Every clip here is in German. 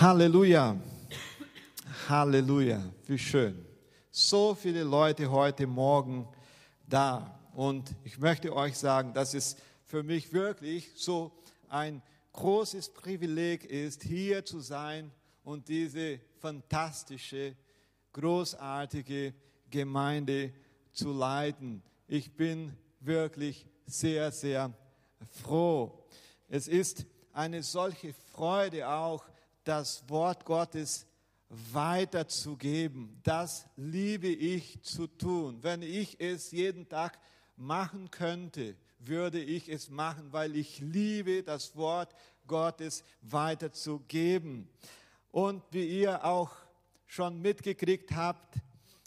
Halleluja. Halleluja. Wie schön. So viele Leute heute Morgen da. Und ich möchte euch sagen, dass es für mich wirklich so ein großes Privileg ist, hier zu sein und diese fantastische, großartige Gemeinde zu leiten. Ich bin wirklich sehr, sehr froh. Es ist eine solche Freude auch, das Wort Gottes weiterzugeben. Das liebe ich zu tun. Wenn ich es jeden Tag machen könnte, würde ich es machen, weil ich liebe, das Wort Gottes weiterzugeben. Und wie ihr auch schon mitgekriegt habt,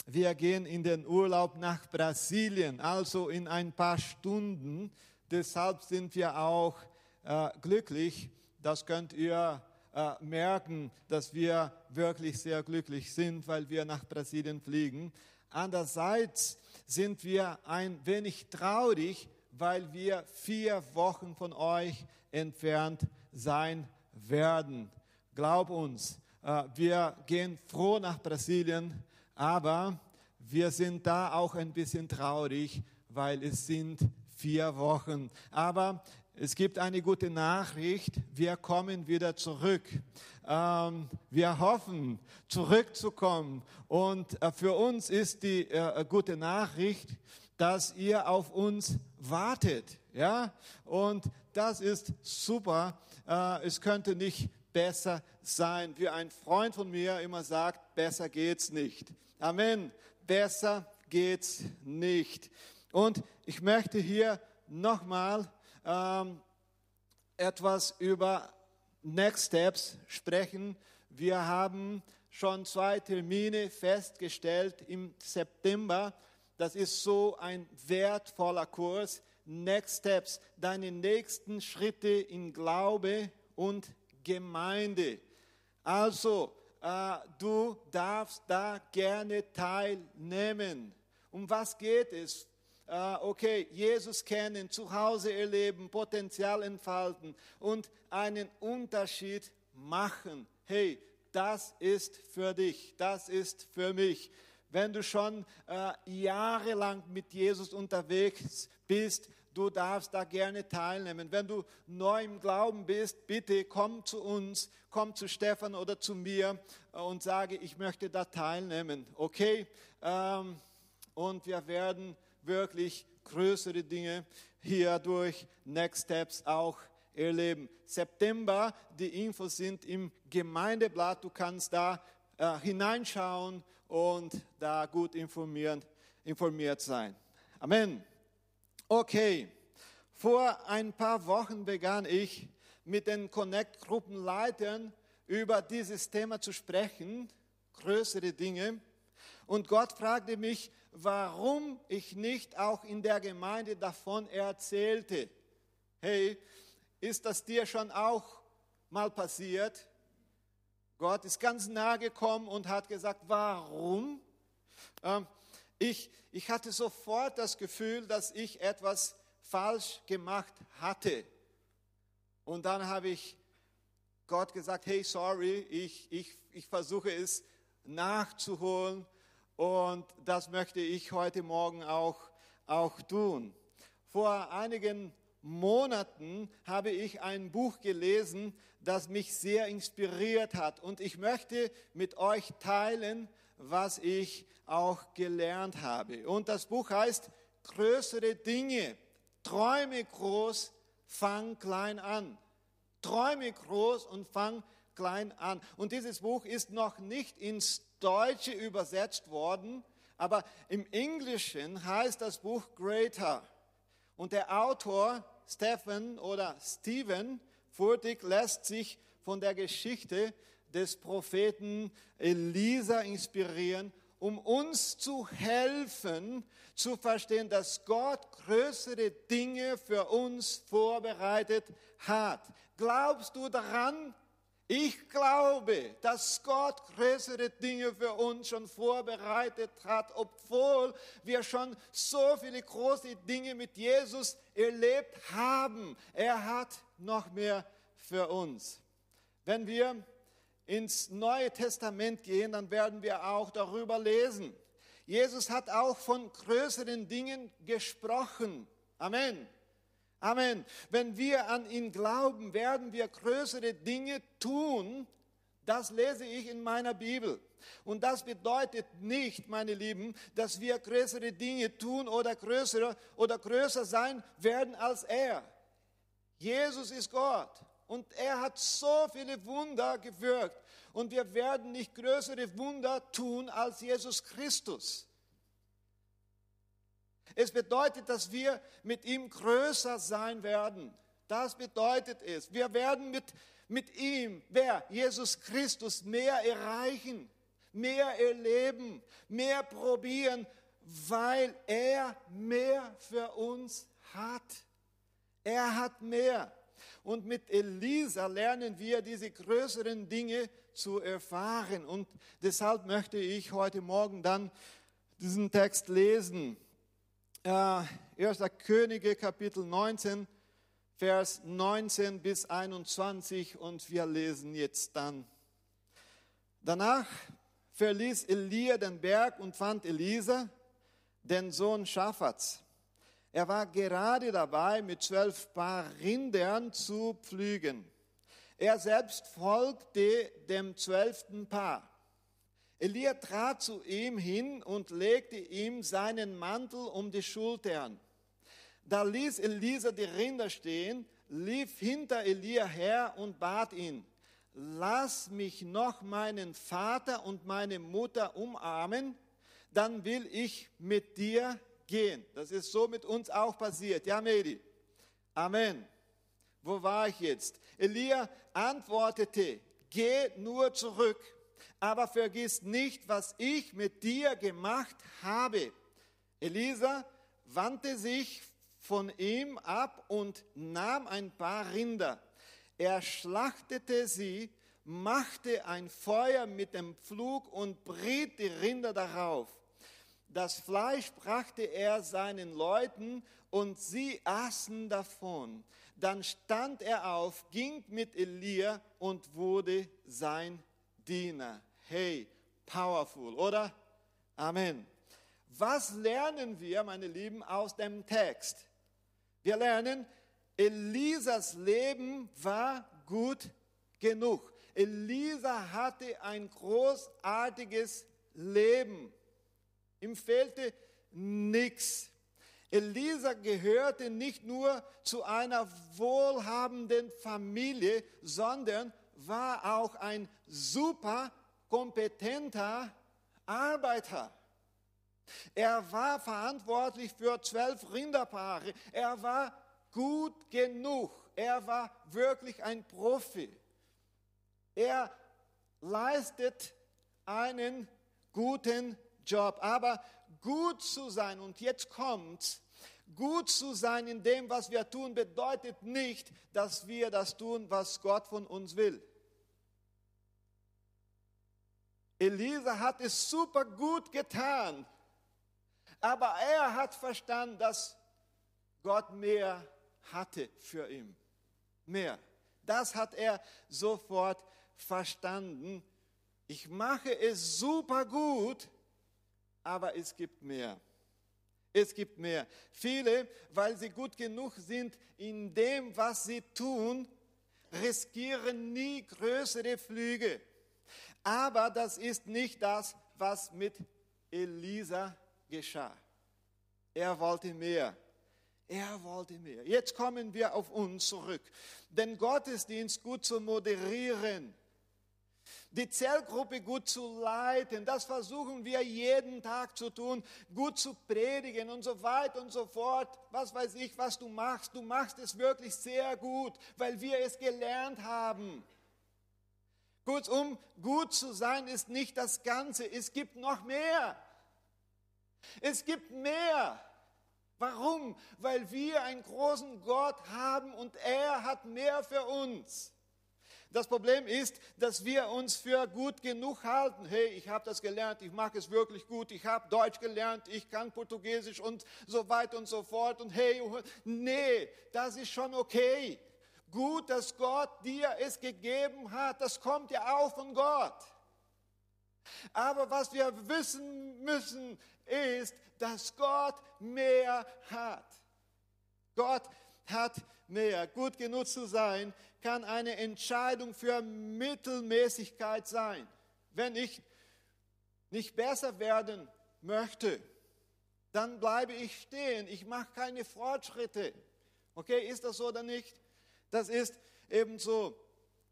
wir gehen in den Urlaub nach Brasilien, also in ein paar Stunden. Deshalb sind wir auch äh, glücklich. Das könnt ihr äh, merken, dass wir wirklich sehr glücklich sind, weil wir nach Brasilien fliegen. Andererseits sind wir ein wenig traurig, weil wir vier Wochen von euch entfernt sein werden. Glaub uns, äh, wir gehen froh nach Brasilien, aber wir sind da auch ein bisschen traurig, weil es sind vier Wochen. Aber es gibt eine gute Nachricht, wir kommen wieder zurück. Ähm, wir hoffen, zurückzukommen. Und äh, für uns ist die äh, gute Nachricht, dass ihr auf uns wartet. Ja? Und das ist super. Äh, es könnte nicht besser sein. Wie ein Freund von mir immer sagt, besser geht's nicht. Amen. Besser geht's nicht. Und ich möchte hier nochmal ähm, etwas über Next Steps sprechen. Wir haben schon zwei Termine festgestellt im September. Das ist so ein wertvoller Kurs. Next Steps, deine nächsten Schritte in Glaube und Gemeinde. Also, äh, du darfst da gerne teilnehmen. Um was geht es? Äh, okay, Jesus kennen, zu Hause erleben, Potenzial entfalten und einen Unterschied machen. Hey, das ist für dich, das ist für mich. Wenn du schon äh, jahrelang mit Jesus unterwegs bist, du darfst da gerne teilnehmen. Wenn du neu im Glauben bist, bitte komm zu uns, komm zu Stefan oder zu mir äh, und sage, ich möchte da teilnehmen. Okay? Ähm, und wir werden wirklich größere Dinge hier durch Next Steps auch erleben. September, die Infos sind im Gemeindeblatt. Du kannst da äh, hineinschauen und da gut informiert, informiert sein. Amen. Okay, vor ein paar Wochen begann ich mit den Connect-Gruppenleitern über dieses Thema zu sprechen, größere Dinge. Und Gott fragte mich, warum ich nicht auch in der Gemeinde davon erzählte. Hey, ist das dir schon auch mal passiert? Gott ist ganz nahe gekommen und hat gesagt, warum? Ähm, ich, ich hatte sofort das Gefühl, dass ich etwas falsch gemacht hatte. Und dann habe ich Gott gesagt, hey, sorry, ich, ich, ich versuche es nachzuholen und das möchte ich heute Morgen auch, auch tun. Vor einigen Monaten habe ich ein Buch gelesen, das mich sehr inspiriert hat. Und ich möchte mit euch teilen, was ich auch gelernt habe. Und das Buch heißt Größere Dinge. Träume groß, fang klein an. Träume groß und fang klein an. Und dieses Buch ist noch nicht ins Deutsche übersetzt worden, aber im Englischen heißt das Buch Greater. Und der Autor Stephen oder Stephen Furtick lässt sich von der Geschichte des Propheten Elisa inspirieren, um uns zu helfen, zu verstehen, dass Gott größere Dinge für uns vorbereitet hat. Glaubst du daran? Ich glaube, dass Gott größere Dinge für uns schon vorbereitet hat, obwohl wir schon so viele große Dinge mit Jesus erlebt haben. Er hat noch mehr für uns. Wenn wir ins Neue Testament gehen, dann werden wir auch darüber lesen. Jesus hat auch von größeren Dingen gesprochen. Amen. Amen. Wenn wir an ihn glauben, werden wir größere Dinge tun. Das lese ich in meiner Bibel. Und das bedeutet nicht, meine Lieben, dass wir größere Dinge tun oder größer oder größer sein werden als er. Jesus ist Gott und er hat so viele Wunder gewirkt und wir werden nicht größere Wunder tun als Jesus Christus. Es bedeutet, dass wir mit ihm größer sein werden. Das bedeutet es. Wir werden mit, mit ihm, wer? Jesus Christus, mehr erreichen, mehr erleben, mehr probieren, weil er mehr für uns hat. Er hat mehr. Und mit Elisa lernen wir diese größeren Dinge zu erfahren. Und deshalb möchte ich heute Morgen dann diesen Text lesen. Äh, 1. Könige Kapitel 19, Vers 19 bis 21 und wir lesen jetzt dann. Danach verließ Elia den Berg und fand Elisa, den Sohn Schaffats. Er war gerade dabei, mit zwölf Paar Rindern zu pflügen. Er selbst folgte dem zwölften Paar. Elia trat zu ihm hin und legte ihm seinen Mantel um die Schultern. Da ließ Elisa die Rinder stehen, lief hinter Elia her und bat ihn, lass mich noch meinen Vater und meine Mutter umarmen, dann will ich mit dir gehen. Das ist so mit uns auch passiert. Ja, Medi? Amen. Wo war ich jetzt? Elia antwortete, geh nur zurück, aber vergiss nicht, was ich mit dir gemacht habe. Elisa wandte sich von ihm ab und nahm ein paar Rinder. Er schlachtete sie, machte ein Feuer mit dem Pflug und briet die Rinder darauf. Das Fleisch brachte er seinen Leuten und sie aßen davon. Dann stand er auf, ging mit Elia und wurde sein Diener. Hey, powerful, oder? Amen. Was lernen wir, meine Lieben, aus dem Text? Wir lernen, Elisas Leben war gut genug. Elisa hatte ein großartiges Leben. Ihm fehlte nichts. Elisa gehörte nicht nur zu einer wohlhabenden Familie, sondern war auch ein super kompetenter Arbeiter. Er war verantwortlich für zwölf Rinderpaare. Er war gut genug. Er war wirklich ein Profi. Er leistet einen guten Job. Aber gut zu sein, und jetzt kommt's, gut zu sein in dem, was wir tun, bedeutet nicht, dass wir das tun, was Gott von uns will. Elisa hat es super gut getan. Aber er hat verstanden, dass Gott mehr hatte für ihn. Mehr. Das hat er sofort verstanden. Ich mache es super gut, aber es gibt mehr. Es gibt mehr. Viele, weil sie gut genug sind in dem, was sie tun, riskieren nie größere Flüge. Aber das ist nicht das, was mit Elisa geschah. Er wollte mehr. Er wollte mehr. Jetzt kommen wir auf uns zurück. Den Gottesdienst gut zu moderieren, die Zellgruppe gut zu leiten, das versuchen wir jeden Tag zu tun, gut zu predigen und so weiter und so fort. Was weiß ich, was du machst. Du machst es wirklich sehr gut, weil wir es gelernt haben. Kurzum, gut zu sein ist nicht das Ganze, es gibt noch mehr. Es gibt mehr. Warum? Weil wir einen großen Gott haben und er hat mehr für uns. Das Problem ist, dass wir uns für gut genug halten. Hey, ich habe das gelernt, ich mache es wirklich gut, ich habe Deutsch gelernt, ich kann Portugiesisch und so weiter und so fort. Und hey, nee, das ist schon okay. gut, dass Gott dir es gegeben hat. Das kommt ja auch von Gott. Aber was wir wissen müssen, ist, dass Gott mehr hat. Gott hat mehr. Gut genug zu sein, kann eine Entscheidung für Mittelmäßigkeit sein. Wenn ich nicht besser werden möchte, dann bleibe ich stehen. Ich mache keine Fortschritte. Okay, ist das so oder nicht? Das ist eben so.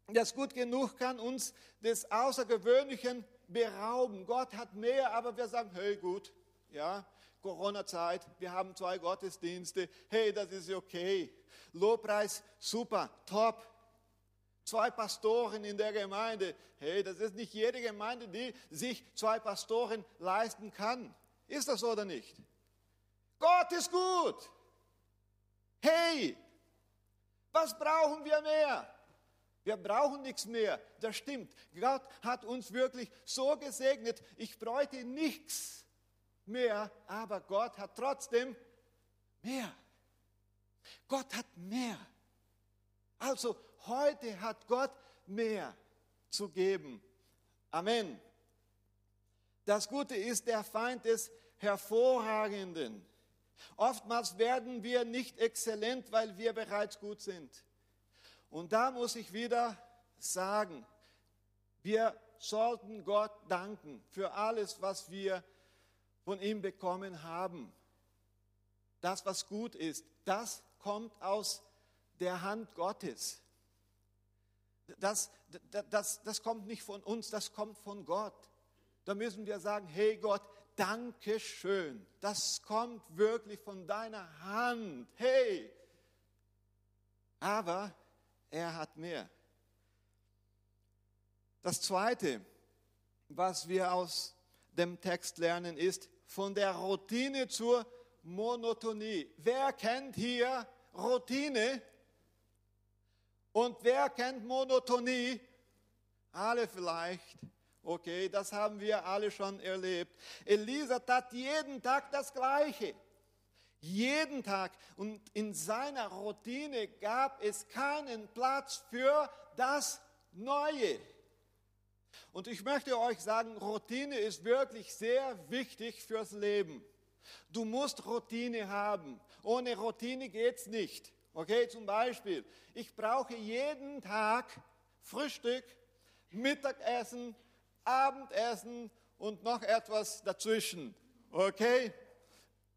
Das gut genug kann uns des Außergewöhnlichen berauben. Gott hat mehr, aber wir sagen, hey gut, ja, Corona-Zeit, wir haben zwei Gottesdienste, hey, das ist okay. Lobpreis, super, top. Zwei Pastoren in der Gemeinde, hey, das ist nicht jede Gemeinde, die sich zwei Pastoren leisten kann. Ist das so oder nicht? Gott ist gut. Hey, was brauchen wir mehr? Wir brauchen nichts mehr. Das stimmt. Gott hat uns wirklich so gesegnet. Ich bräuchte nichts mehr, aber Gott hat trotzdem mehr. Gott hat mehr. Also heute hat Gott mehr zu geben. Amen. Das Gute ist, der Feind des Hervorragenden. Oftmals werden wir nicht exzellent, weil wir bereits gut sind. Und da muss ich wieder sagen, wir sollten Gott danken für alles, was wir von ihm bekommen haben. Das, was gut ist, das kommt aus der Hand Gottes. Das, das, das, das kommt nicht von uns, das kommt von Gott. Da müssen wir sagen, hey Gott, danke schön. Das kommt wirklich von deiner Hand. Hey. Aber er hat mehr. Das Zweite, was wir aus dem Text lernen, ist von der Routine zur Monotonie. Wer kennt hier Routine? Und wer kennt Monotonie? Alle vielleicht. Okay, das haben wir alle schon erlebt. Elisa tat jeden Tag das Gleiche. Jeden Tag. Und in seiner Routine gab es keinen Platz für das Neue. Und ich möchte euch sagen, Routine ist wirklich sehr wichtig fürs Leben. Du musst Routine haben. Ohne Routine geht es nicht. Okay, zum Beispiel, ich brauche jeden Tag Frühstück, Mittagessen, Abendessen und noch etwas dazwischen. Okay?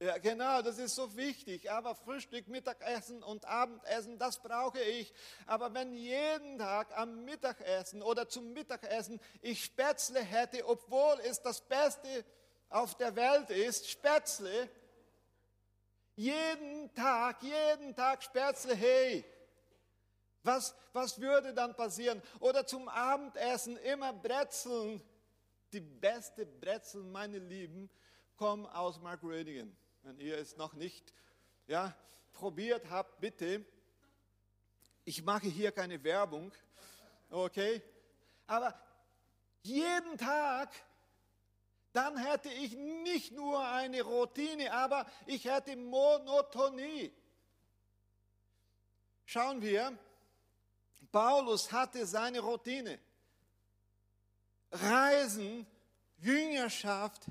Ja, genau, das ist so wichtig. Aber Frühstück, Mittagessen und Abendessen, das brauche ich. Aber wenn jeden Tag am Mittagessen oder zum Mittagessen ich Spätzle hätte, obwohl es das Beste auf der Welt ist, Spätzle, jeden Tag, jeden Tag Spätzle, hey, was, was würde dann passieren? Oder zum Abendessen immer Brezeln. Die beste Brezeln, meine Lieben, kommen aus Mark Rödigen. Wenn ihr es noch nicht ja, probiert habt, bitte. Ich mache hier keine Werbung, okay? Aber jeden Tag, dann hätte ich nicht nur eine Routine, aber ich hätte Monotonie. Schauen wir, Paulus hatte seine Routine. Reisen, Jüngerschaft,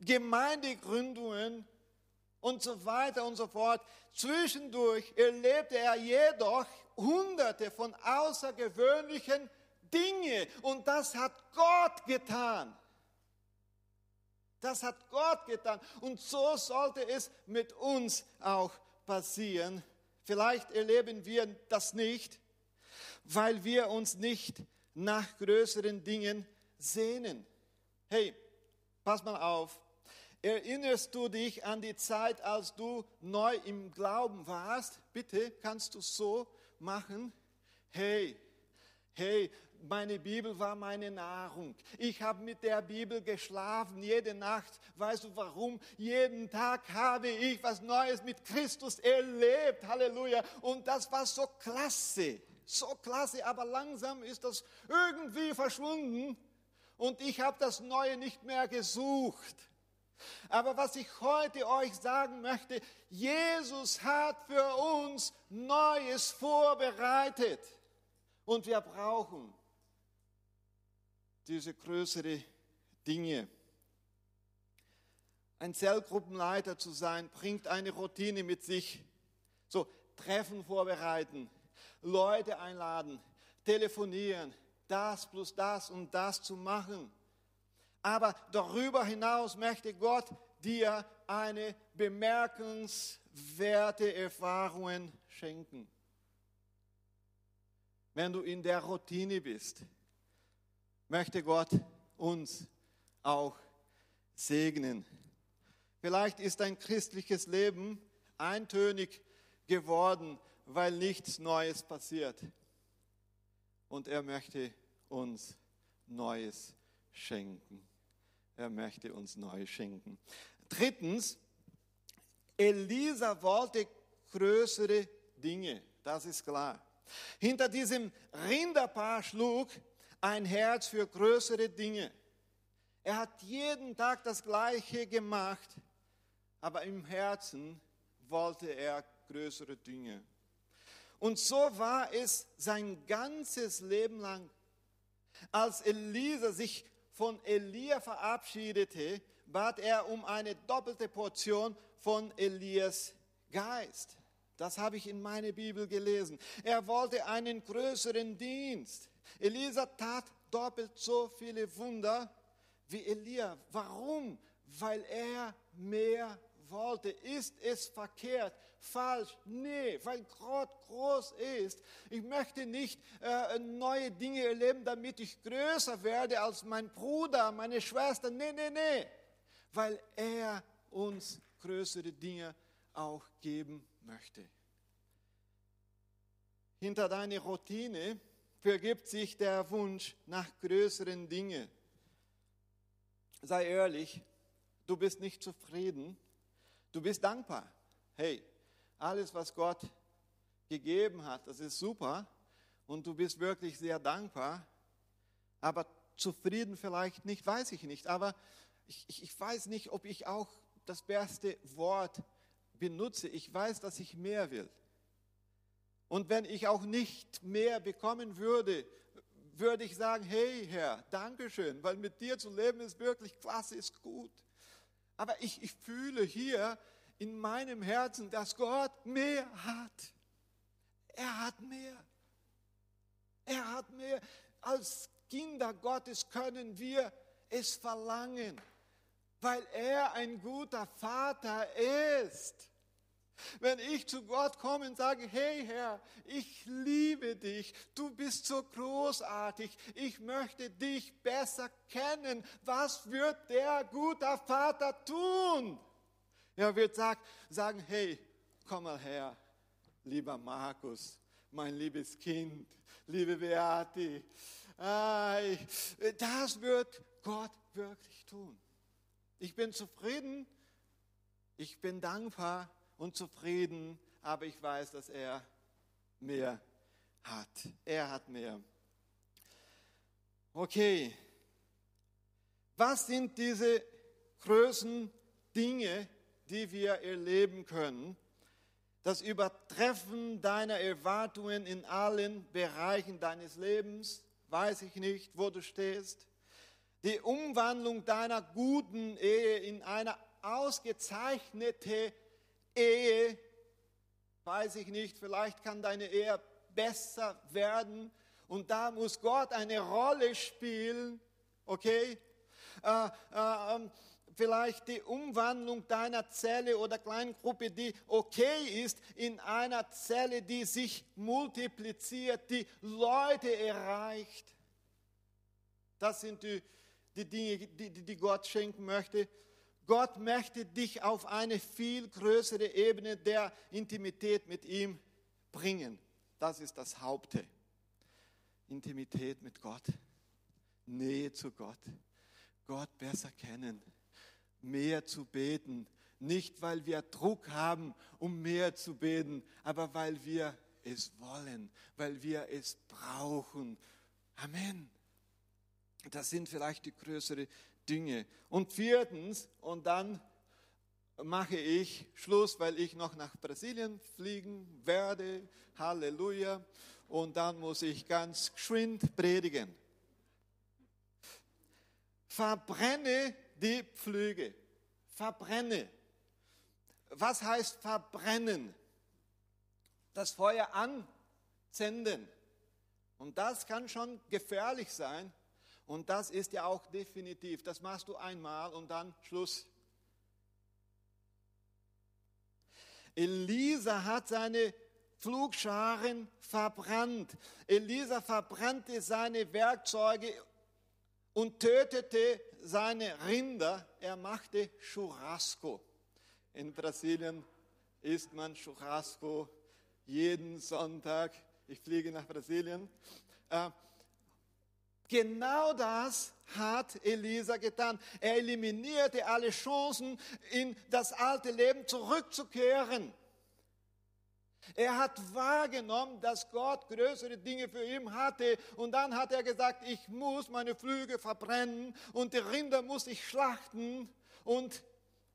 Gemeindegründungen, und so weiter und so fort. Zwischendurch erlebte er jedoch hunderte von außergewöhnlichen Dingen und das hat Gott getan. Das hat Gott getan und so sollte es mit uns auch passieren. Vielleicht erleben wir das nicht, weil wir uns nicht nach größeren Dingen sehnen. Hey, pass mal auf. Erinnerst du dich an die Zeit, als du neu im Glauben warst? Bitte, kannst du so machen? Hey, hey, meine Bibel war meine Nahrung. Ich habe mit der Bibel geschlafen jede Nacht. Weißt du warum? Jeden Tag habe ich was Neues mit Christus erlebt. Halleluja. Und das war so klasse. So klasse. Aber langsam ist das irgendwie verschwunden. Und ich habe das Neue nicht mehr gesucht. Aber was ich heute euch sagen möchte, Jesus hat für uns Neues vorbereitet. Und wir brauchen diese größere Dinge. Ein Zellgruppenleiter zu sein, bringt eine Routine mit sich. So, Treffen vorbereiten, Leute einladen, telefonieren, das plus das und das zu machen. Aber darüber hinaus möchte Gott dir eine bemerkenswerte Erfahrung schenken. Wenn du in der Routine bist, möchte Gott uns auch segnen. Vielleicht ist dein christliches Leben eintönig geworden, weil nichts Neues passiert. Und er möchte uns Neues schenken. Er möchte uns Neues schenken. Drittens, Elisa wollte größere Dinge, das ist klar. Hinter diesem Rinderpaar schlug ein Herz für größere Dinge. Er hat jeden Tag das Gleiche gemacht, aber im Herzen wollte er größere Dinge. Und so war es sein ganzes Leben lang. Als Elisa sich von Elia verabschiedete, bat er um eine doppelte Portion von Elias Geist. Das habe ich in meiner Bibel gelesen. Er wollte einen größeren Dienst. Elisa tat doppelt so viele Wunder wie Elia. Warum? Weil er mehr wollte. Ist es verkehrt? Falsch? Nee, weil Gott groß ist. Ich möchte nicht äh, neue Dinge erleben, damit ich größer werde als mein Bruder, meine Schwester. Nee, nee, nee. Weil er uns größere Dinge auch geben möchte. Hinter deiner Routine vergibt sich der Wunsch nach größeren Dingen. Sei ehrlich, du bist nicht zufrieden Du bist dankbar. Hey, alles, was Gott gegeben hat, das ist super und du bist wirklich sehr dankbar, aber zufrieden vielleicht nicht, weiß ich nicht. Aber ich, ich, weiß nicht, ob ich auch das beste Wort benutze. Ich weiß, dass ich mehr will. Und wenn ich auch nicht mehr bekommen würde, würde ich sagen, hey Herr, Dankeschön, weil mit dir zu leben ist wirklich klasse, ist gut. Aber ich, ich fühle hier in meinem Herzen, dass Gott mehr hat. Er hat mehr. Er hat mehr. Als Kinder Gottes können wir es verlangen, weil er ein guter Vater ist. Wenn ich zu Gott komme und sage, hey Herr, ich liebe dich, du bist so großartig, ich möchte dich besser kennen, was wird der gute Vater tun? Er wird sagen, hey, komm mal her, lieber Markus, mein liebes Kind, liebe Beate, das wird Gott wirklich tun. Ich bin zufrieden, ich bin dankbar, und zufrieden, aber ich weiß, dass er mehr hat. Er hat mehr. Okay, was sind diese größten Dinge, die wir erleben können? Das Übertreffen deiner Erwartungen in allen Bereichen deines Lebens, weiß ich nicht, wo du stehst. Die Umwandlung deiner guten Ehe in eine ausgezeichnete Ehe, weiß ich nicht, vielleicht kann deine Ehe besser werden und da muss Gott eine Rolle spielen, okay? Äh, äh, ähm, vielleicht die Umwandlung deiner Zelle oder Kleingruppe, die okay ist, in einer Zelle, die sich multipliziert, die Leute erreicht. Das sind die, die Dinge, die, die Gott schenken möchte. Gott möchte dich auf eine viel größere Ebene der Intimität mit ihm bringen. Das ist das Haupte. Intimität mit Gott, Nähe zu Gott, Gott besser kennen, mehr zu beten. Nicht, weil wir Druck haben, um mehr zu beten, aber weil wir es wollen, weil wir es brauchen. Amen. Das sind vielleicht die größeren Dinge. Und viertens, und dann mache ich Schluss, weil ich noch nach Brasilien fliegen werde. Halleluja. Und dann muss ich ganz geschwind predigen. Verbrenne die Pflüge. Verbrenne. Was heißt verbrennen? Das Feuer anzünden. Und das kann schon gefährlich sein. Und das ist ja auch definitiv. Das machst du einmal und dann Schluss. Elisa hat seine Pflugscharen verbrannt. Elisa verbrannte seine Werkzeuge und tötete seine Rinder. Er machte Churrasco. In Brasilien isst man Churrasco jeden Sonntag. Ich fliege nach Brasilien. Genau das hat Elisa getan. Er eliminierte alle Chancen, in das alte Leben zurückzukehren. Er hat wahrgenommen, dass Gott größere Dinge für ihn hatte. Und dann hat er gesagt, ich muss meine Flüge verbrennen und die Rinder muss ich schlachten und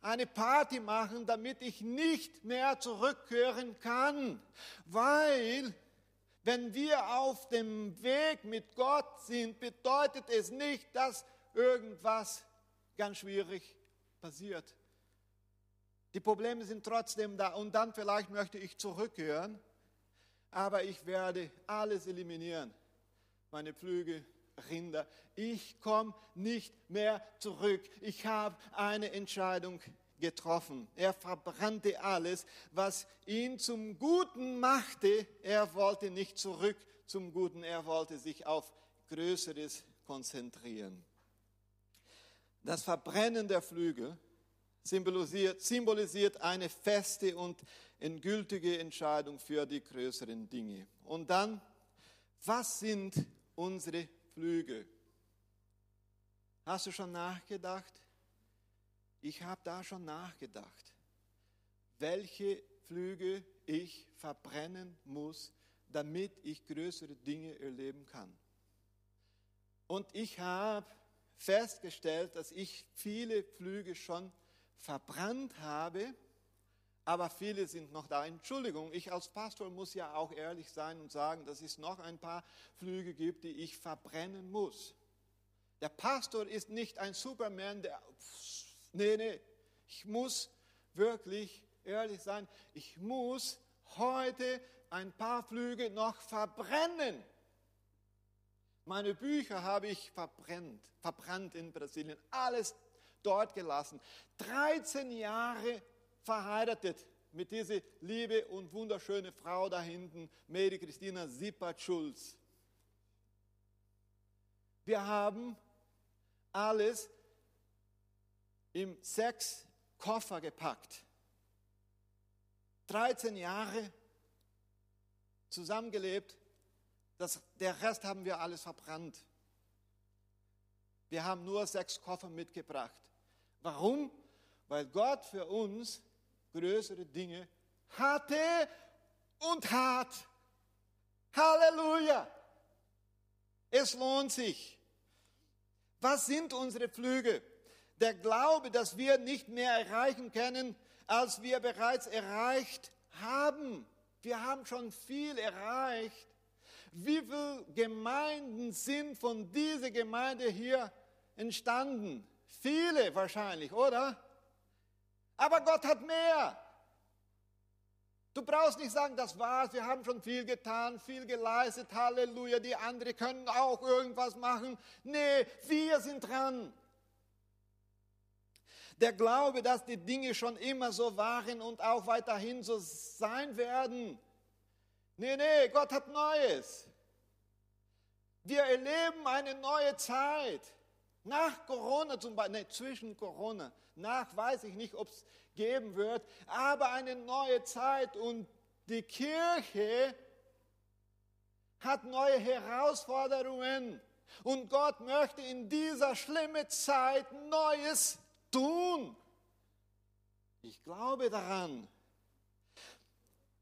eine Party machen, damit ich nicht mehr zurückkehren kann. Weil wenn wir auf dem Weg mit Gott sind, bedeutet es nicht, dass irgendwas ganz schwierig passiert. Die Probleme sind trotzdem da und dann vielleicht möchte ich zurückhören, aber ich werde alles eliminieren. Meine Flüge, Rinder. Ich komme nicht mehr zurück. Ich habe eine Entscheidung getroffen. Er verbrannte alles, was ihn zum Guten machte. Er wollte nicht zurück zum Guten, er wollte sich auf Größeres konzentrieren. Das Verbrennen der Flügel symbolisiert, symbolisiert eine feste und endgültige Entscheidung für die größeren Dinge. Und dann, was sind unsere Flügel? Hast du schon nachgedacht? Ich habe da schon nachgedacht, welche Flüge ich verbrennen muss, damit ich größere Dinge erleben kann. Und ich habe festgestellt, dass ich viele Flüge schon verbrannt habe, aber viele sind noch da. Entschuldigung, ich als Pastor muss ja auch ehrlich sein und sagen, dass es noch ein paar Flüge gibt, die ich verbrennen muss. Der Pastor ist nicht ein Superman, der Nee, nee, ich muss wirklich ehrlich sein, ich muss heute ein paar Flüge noch verbrennen. Meine Bücher habe ich verbrannt, verbrannt in Brasilien, alles dort gelassen. 13 Jahre verheiratet mit dieser liebe und wunderschöne Frau da hinten, Mary Christina Zippert-Schulz. Wir haben alles im sechs Koffer gepackt. 13 Jahre zusammengelebt, das, der Rest haben wir alles verbrannt. Wir haben nur sechs Koffer mitgebracht. Warum? Weil Gott für uns größere Dinge hatte und hat. Halleluja! Es lohnt sich. Was sind unsere Flüge? Der Glaube, dass wir nicht mehr erreichen können, als wir bereits erreicht haben. Wir haben schon viel erreicht. Wie viele Gemeinden sind von dieser Gemeinde hier entstanden? Viele wahrscheinlich, oder? Aber Gott hat mehr. Du brauchst nicht sagen, das war's, wir haben schon viel getan, viel geleistet, Halleluja, die anderen können auch irgendwas machen. Nee, wir sind dran. Der Glaube, dass die Dinge schon immer so waren und auch weiterhin so sein werden. Nee, nee, Gott hat Neues. Wir erleben eine neue Zeit. Nach Corona zum Beispiel, nee, zwischen Corona, nach weiß ich nicht, ob es geben wird, aber eine neue Zeit und die Kirche hat neue Herausforderungen. Und Gott möchte in dieser schlimmen Zeit Neues tun. Ich glaube daran.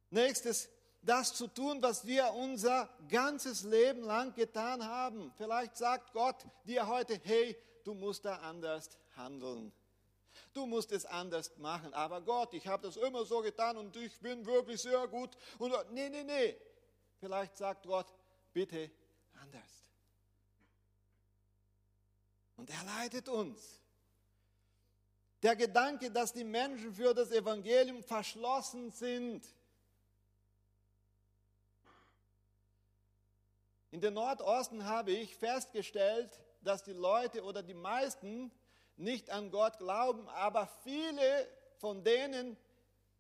Nächstes, das zu tun, was wir unser ganzes Leben lang getan haben. Vielleicht sagt Gott dir heute, hey, du musst da anders handeln. Du musst es anders machen. Aber Gott, ich habe das immer so getan und ich bin wirklich sehr gut. Und nee, nee, nee. Vielleicht sagt Gott, bitte anders. Und er leitet uns. Der Gedanke, dass die Menschen für das Evangelium verschlossen sind. In den Nordosten habe ich festgestellt, dass die Leute oder die meisten nicht an Gott glauben, aber viele von denen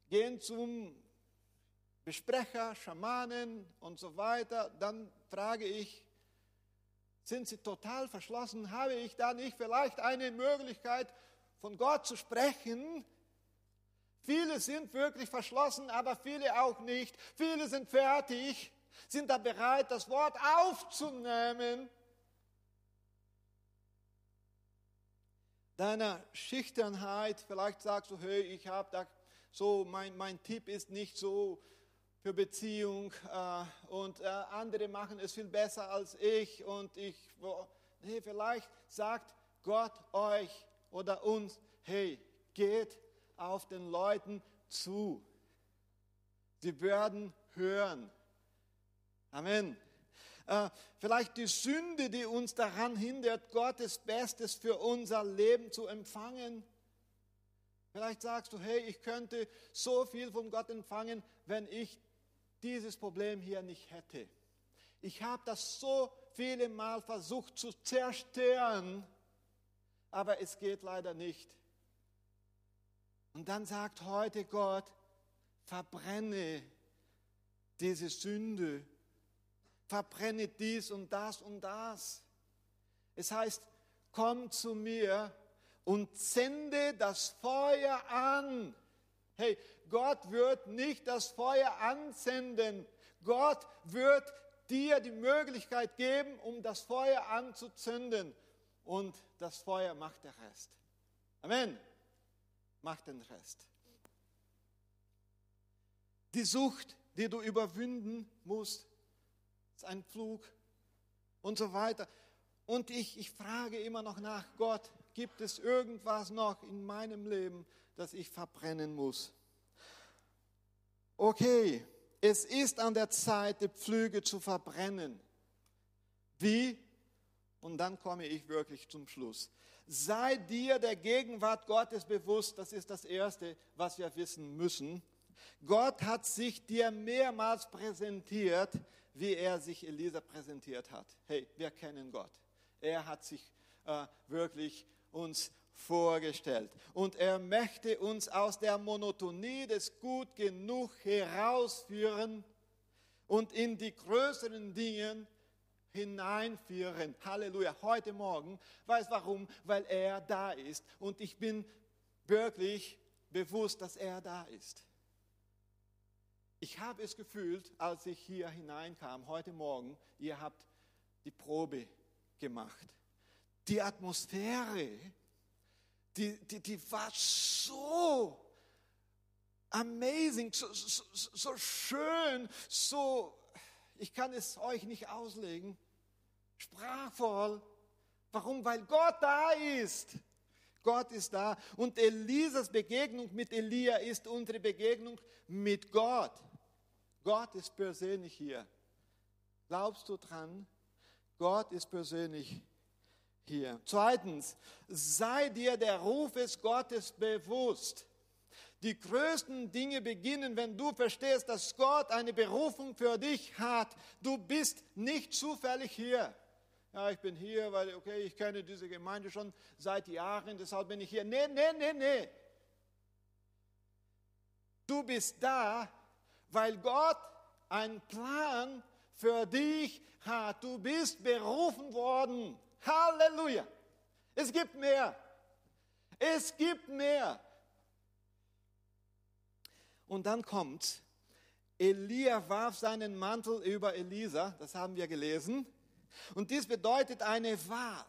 gehen zum Besprecher, Schamanen und so weiter. Dann frage ich, sind sie total verschlossen? Habe ich da nicht vielleicht eine Möglichkeit, von Gott zu sprechen? Viele sind wirklich verschlossen, aber viele auch nicht. Viele sind fertig, sind da bereit, das Wort aufzunehmen. Deiner Schüchternheit, vielleicht sagst du, hey, ich habe da so, mein, mein Tipp ist nicht so für Beziehung äh, und äh, andere machen es viel besser als ich und ich, nee, vielleicht sagt Gott euch oder uns, hey, geht auf den Leuten zu. Sie werden hören. Amen. Äh, vielleicht die Sünde, die uns daran hindert, Gottes Bestes für unser Leben zu empfangen. Vielleicht sagst du, hey, ich könnte so viel von Gott empfangen, wenn ich dieses Problem hier nicht hätte. Ich habe das so viele Mal versucht zu zerstören, aber es geht leider nicht. Und dann sagt heute Gott, verbrenne diese Sünde, verbrenne dies und das und das. Es heißt, komm zu mir und zende das Feuer an. Hey, Gott wird nicht das Feuer anzünden. Gott wird dir die Möglichkeit geben, um das Feuer anzuzünden. Und das Feuer macht der Rest. Amen. Macht den Rest. Die Sucht, die du überwinden musst, ist ein Flug und so weiter. Und ich, ich frage immer noch nach Gott, gibt es irgendwas noch in meinem Leben, das ich verbrennen muss? okay, es ist an der Zeit, die Pflüge zu verbrennen. Wie? Und dann komme ich wirklich zum Schluss. Sei dir der Gegenwart Gottes bewusst, das ist das Erste, was wir wissen müssen. Gott hat sich dir mehrmals präsentiert, wie er sich Elisa präsentiert hat. Hey, wir kennen Gott. Er hat sich äh, wirklich uns vorgestellt. Und er möchte uns aus der Monotonie des Gut genug herausführen und in die größeren Dinge hineinführen. Halleluja. Heute Morgen. Weiß warum? Weil er da ist. Und ich bin wirklich bewusst, dass er da ist. Ich habe es gefühlt, als ich hier hineinkam heute Morgen, ihr habt die Probe gemacht. Die Atmosphäre die, die, die war so amazing, so, so, so schön, so, ich kann es euch nicht auslegen, sprachvoll. Warum? Weil Gott da ist. Gott ist da. Und Elisas Begegnung mit Elia ist unsere Begegnung mit Gott. Gott ist persönlich hier. Glaubst du dran? Gott ist persönlich hier. Zweitens, sei dir der Ruf des Gottes bewusst. Die größten Dinge beginnen, wenn du verstehst, dass Gott eine Berufung für dich hat. Du bist nicht zufällig hier. Ja, ich bin hier, weil, okay, ich kenne diese Gemeinde schon seit Jahren, deshalb bin ich hier. Nee, nee, nee, nee. Du bist da, weil Gott einen Plan für dich hat. Du bist berufen worden. Halleluja. Es gibt mehr. Es gibt mehr. Und dann kommt, Elia warf seinen Mantel über Elisa, das haben wir gelesen. Und dies bedeutet eine Wahl.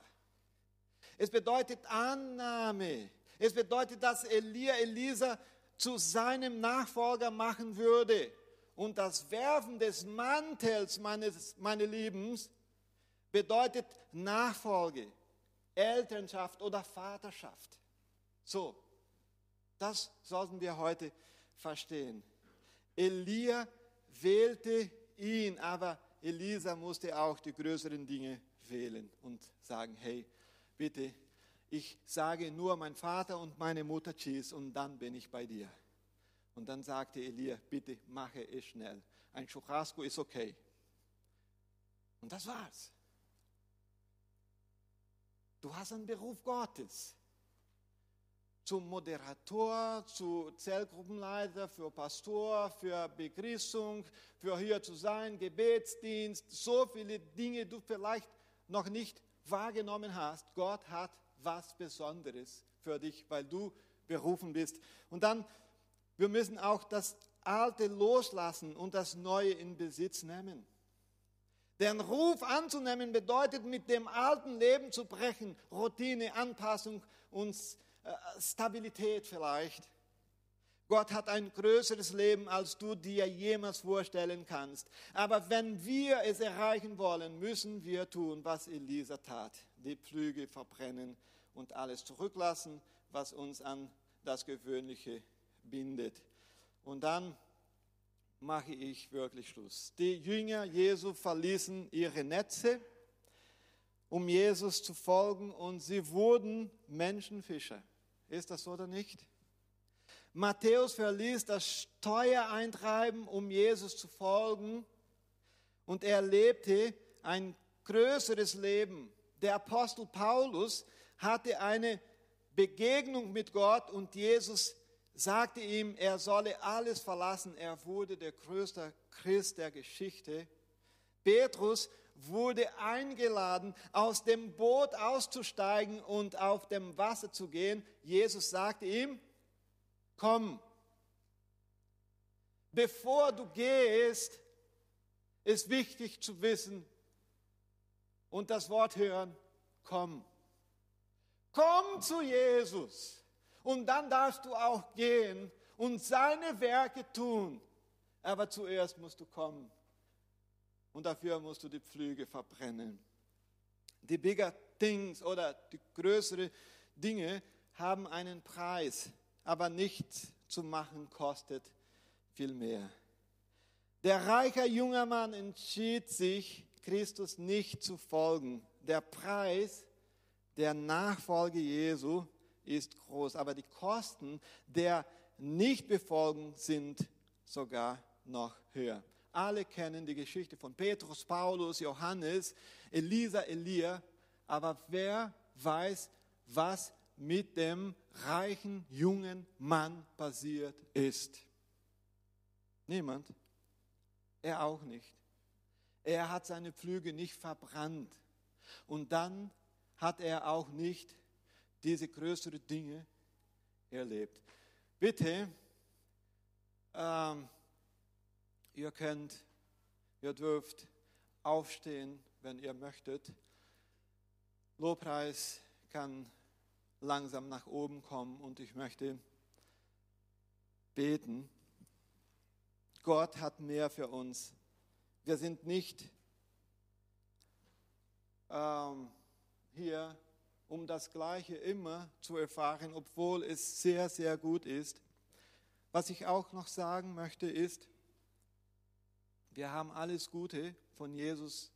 Es bedeutet Annahme. Es bedeutet, dass Elia Elisa zu seinem Nachfolger machen würde. Und das Werfen des Mantels meines, meines Lebens bedeutet Nachfolge, Elternschaft oder Vaterschaft. So, das sollten wir heute verstehen. Elia wählte ihn, aber Elisa musste auch die größeren Dinge wählen und sagen, hey, bitte, ich sage nur mein Vater und meine Mutter Tschüss und dann bin ich bei dir. Und dann sagte Elia, bitte mache es schnell. Ein Churrasco ist okay. Und das war's. Du hast einen Beruf Gottes. Zum Moderator, zu Zellgruppenleiter, für Pastor, für Begrüßung, für hier zu sein, Gebetsdienst, so viele Dinge, du vielleicht noch nicht wahrgenommen hast. Gott hat was Besonderes für dich, weil du berufen bist. Und dann, wir müssen auch das Alte loslassen und das Neue in Besitz nehmen. Den Ruf anzunehmen bedeutet, mit dem alten Leben zu brechen, Routine, Anpassung und äh, Stabilität vielleicht. Gott hat ein größeres Leben, als du dir jemals vorstellen kannst. Aber wenn wir es erreichen wollen, müssen wir tun, was Elisa tat. Die Pflüge verbrennen und alles zurücklassen, was uns an das Gewöhnliche bindet. Und dann mache ich wirklich Schluss. Die Jünger Jesu verließen ihre Netze, um Jesus zu folgen, und sie wurden Menschenfischer. Ist das so oder nicht? Matthäus verließ das Steuereintreiben, um Jesus zu folgen, und er lebte ein größeres Leben. Der Apostel Paulus hatte eine Begegnung mit Gott und Jesus sagte ihm, er solle alles verlassen. Er wurde der größte Christ der Geschichte. Petrus wurde eingeladen, aus dem Boot auszusteigen und auf dem Wasser zu gehen. Jesus sagte ihm, komm. Bevor du gehst, ist wichtig zu wissen und das Wort hören, komm. Komm zu Jesus und dann darfst du auch gehen und seine Werke tun. Aber zuerst musst du kommen und dafür musst du die Pflüge verbrennen. Die bigger things oder die größeren Dinge haben einen Preis aber nichts zu machen kostet viel mehr. Der reiche junge Mann entschied sich, Christus nicht zu folgen. Der Preis der Nachfolge Jesu ist groß, aber die Kosten der Nichtbefolgen sind sogar noch höher. Alle kennen die Geschichte von Petrus, Paulus, Johannes, Elisa, Elia, aber wer weiß, was mit dem reichen jungen Mann passiert ist. Niemand. Er auch nicht. Er hat seine Pflüge nicht verbrannt. Und dann hat er auch nicht diese größeren Dinge erlebt. Bitte, ähm, ihr könnt, ihr dürft aufstehen, wenn ihr möchtet. Lobpreis kann langsam nach oben kommen und ich möchte beten. Gott hat mehr für uns. Wir sind nicht ähm, hier, um das Gleiche immer zu erfahren, obwohl es sehr, sehr gut ist. Was ich auch noch sagen möchte ist, wir haben alles Gute von Jesus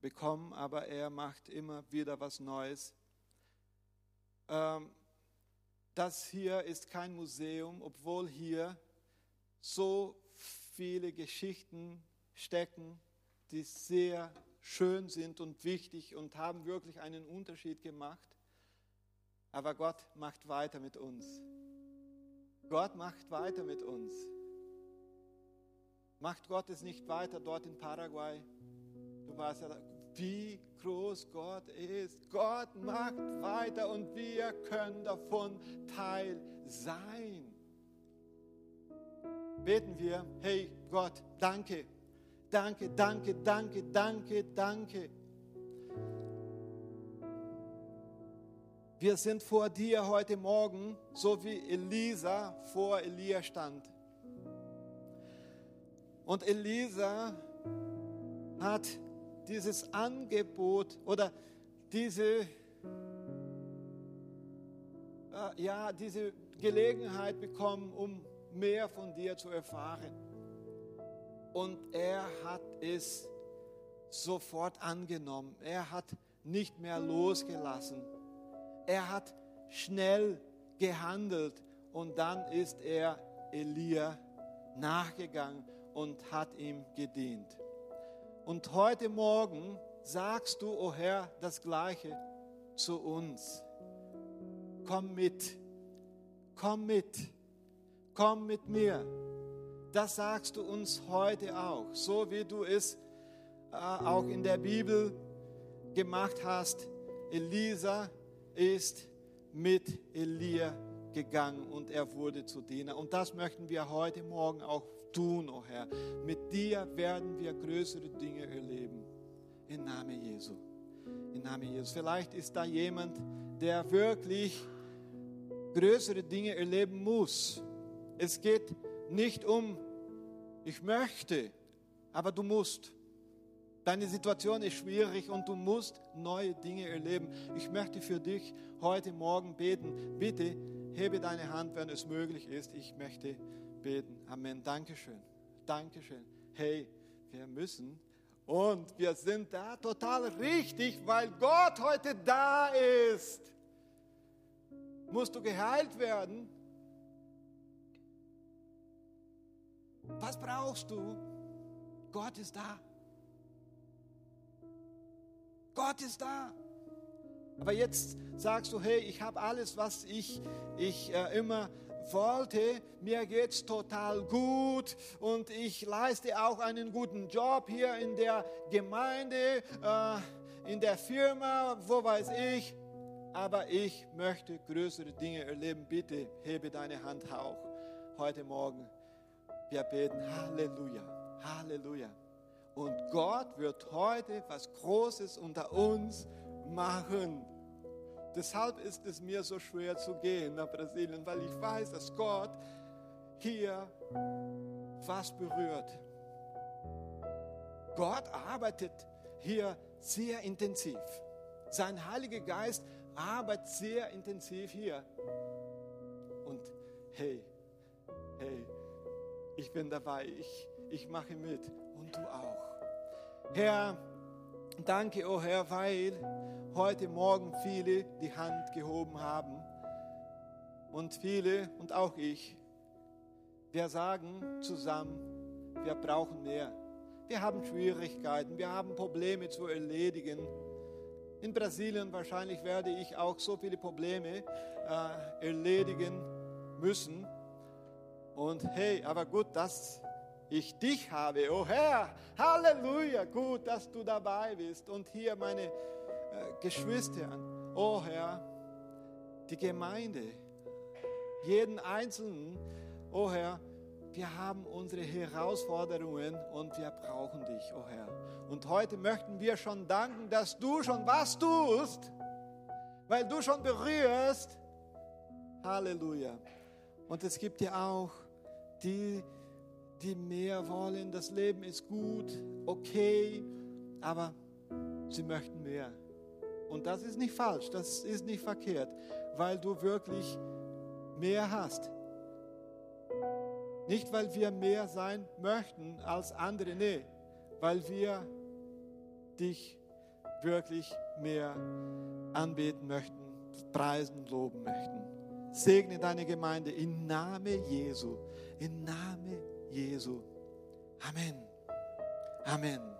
bekommen, aber er macht immer wieder was Neues ähm, das hier ist kein Museum, obwohl hier so viele Geschichten stecken, die sehr schön sind und wichtig und haben wirklich einen Unterschied gemacht. Aber Gott macht weiter mit uns. Gott macht weiter mit uns. Macht Gott es nicht weiter dort in Paraguay? Du warst ja wie groß Gott ist. Gott macht weiter und wir können davon Teil sein. Beten wir, hey Gott, danke, danke, danke, danke, danke, danke. Wir sind vor dir heute Morgen, so wie Elisa vor Elia stand. Und Elisa hat dieses Angebot oder diese, äh, ja, diese Gelegenheit bekommen, um mehr von dir zu erfahren. Und er hat es sofort angenommen. Er hat nicht mehr losgelassen. Er hat schnell gehandelt und dann ist er Elia nachgegangen und hat ihm gedient. Und heute Morgen sagst du, o oh Herr, das Gleiche zu uns. Komm mit, komm mit, komm mit mir. Das sagst du uns heute auch, so wie du es äh, auch in der Bibel gemacht hast. Elisa ist mit Elia gegangen und er wurde zu Diener. Und das möchten wir heute Morgen auch tun, oh Herr. Mit dir werden wir größere Dinge erleben. Im Namen Jesu. Im Namen Jesu. Vielleicht ist da jemand, der wirklich größere Dinge erleben muss. Es geht nicht um, ich möchte, aber du musst. Deine Situation ist schwierig und du musst neue Dinge erleben. Ich möchte für dich heute Morgen beten. Bitte hebe deine Hand, wenn es möglich ist. Ich möchte beten. Amen. Dankeschön. Dankeschön. Hey, wir müssen und wir sind da total richtig, weil Gott heute da ist. Musst du geheilt werden? Was brauchst du? Gott ist da. Gott ist da. Aber jetzt sagst du, hey, ich habe alles, was ich, ich äh, immer wollte, mir geht es total gut und ich leiste auch einen guten Job hier in der Gemeinde, äh, in der Firma, wo weiß ich. Aber ich möchte größere Dinge erleben. Bitte hebe deine Hand hoch heute Morgen. Wir beten Halleluja, Halleluja. Und Gott wird heute was Großes unter uns machen. Deshalb ist es mir so schwer zu gehen nach Brasilien, weil ich weiß, dass Gott hier was berührt. Gott arbeitet hier sehr intensiv. Sein Heiliger Geist arbeitet sehr intensiv hier. Und hey, hey, ich bin dabei, ich, ich mache mit und du auch. Herr, danke, oh Herr, weil heute Morgen viele die Hand gehoben haben und viele und auch ich, wir sagen zusammen, wir brauchen mehr. Wir haben Schwierigkeiten, wir haben Probleme zu erledigen. In Brasilien wahrscheinlich werde ich auch so viele Probleme äh, erledigen müssen. Und hey, aber gut, das ich dich habe. Oh Herr, Halleluja, gut, dass du dabei bist. Und hier meine äh, Geschwister, oh Herr, die Gemeinde, jeden Einzelnen, oh Herr, wir haben unsere Herausforderungen und wir brauchen dich, oh Herr. Und heute möchten wir schon danken, dass du schon was tust, weil du schon berührst. Halleluja. Und es gibt ja auch die, die mehr wollen. Das Leben ist gut, okay, aber sie möchten mehr. Und das ist nicht falsch, das ist nicht verkehrt, weil du wirklich mehr hast. Nicht, weil wir mehr sein möchten als andere, nee, weil wir dich wirklich mehr anbeten möchten, preisen, loben möchten. Segne deine Gemeinde im Namen Jesu, im Namen Jesu. Amen. Amen.